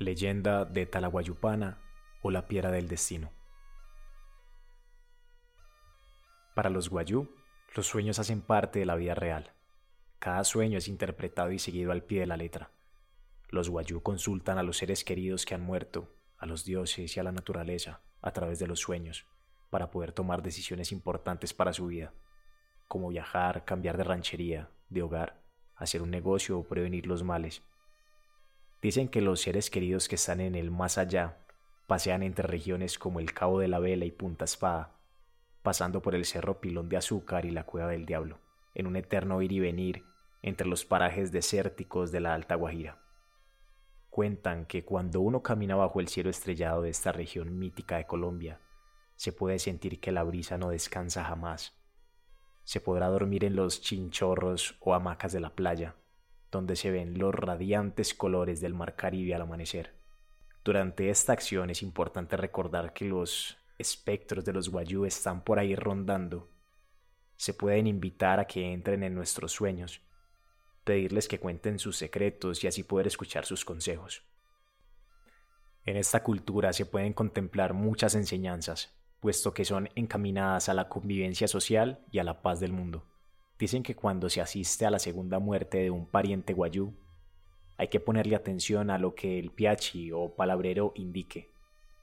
Leyenda de Talaguayupana o la Piedra del Destino. Para los guayú, los sueños hacen parte de la vida real. Cada sueño es interpretado y seguido al pie de la letra. Los guayú consultan a los seres queridos que han muerto, a los dioses y a la naturaleza a través de los sueños, para poder tomar decisiones importantes para su vida, como viajar, cambiar de ranchería, de hogar, hacer un negocio o prevenir los males Dicen que los seres queridos que están en el más allá pasean entre regiones como el Cabo de la Vela y Punta Espada, pasando por el Cerro Pilón de Azúcar y la Cueva del Diablo, en un eterno ir y venir entre los parajes desérticos de la Alta Guajira. Cuentan que cuando uno camina bajo el cielo estrellado de esta región mítica de Colombia, se puede sentir que la brisa no descansa jamás. Se podrá dormir en los chinchorros o hamacas de la playa, donde se ven los radiantes colores del mar Caribe al amanecer. Durante esta acción es importante recordar que los espectros de los guayú están por ahí rondando. Se pueden invitar a que entren en nuestros sueños, pedirles que cuenten sus secretos y así poder escuchar sus consejos. En esta cultura se pueden contemplar muchas enseñanzas, puesto que son encaminadas a la convivencia social y a la paz del mundo. Dicen que cuando se asiste a la segunda muerte de un pariente guayú, hay que ponerle atención a lo que el piachi o palabrero indique.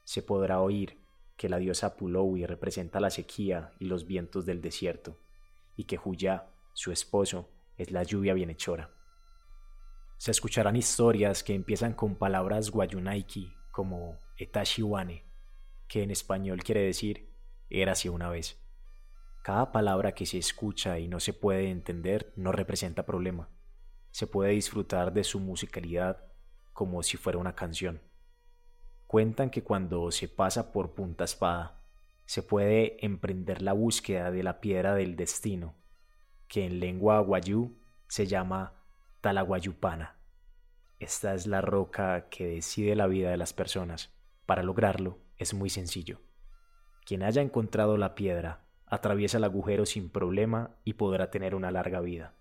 Se podrá oír que la diosa Pulowi representa la sequía y los vientos del desierto, y que Huyá, su esposo, es la lluvia bienhechora. Se escucharán historias que empiezan con palabras guayunaiki como etashiwane, que en español quiere decir era así una vez. Cada palabra que se escucha y no se puede entender no representa problema. Se puede disfrutar de su musicalidad como si fuera una canción. Cuentan que cuando se pasa por punta espada, se puede emprender la búsqueda de la piedra del destino, que en lengua guayú se llama Talaguayupana. Esta es la roca que decide la vida de las personas. Para lograrlo es muy sencillo. Quien haya encontrado la piedra atraviesa el agujero sin problema y podrá tener una larga vida.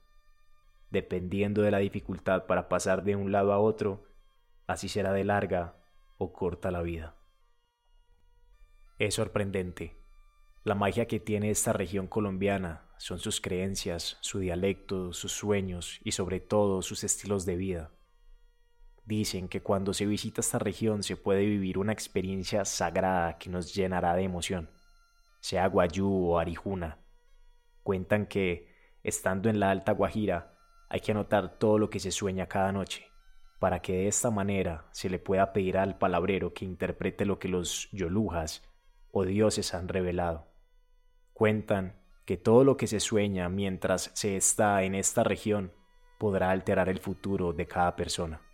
Dependiendo de la dificultad para pasar de un lado a otro, así será de larga o corta la vida. Es sorprendente. La magia que tiene esta región colombiana son sus creencias, su dialecto, sus sueños y sobre todo sus estilos de vida. Dicen que cuando se visita esta región se puede vivir una experiencia sagrada que nos llenará de emoción sea Guayú o Arijuna. Cuentan que, estando en la Alta Guajira, hay que anotar todo lo que se sueña cada noche, para que de esta manera se le pueda pedir al palabrero que interprete lo que los yolujas o dioses han revelado. Cuentan que todo lo que se sueña mientras se está en esta región podrá alterar el futuro de cada persona.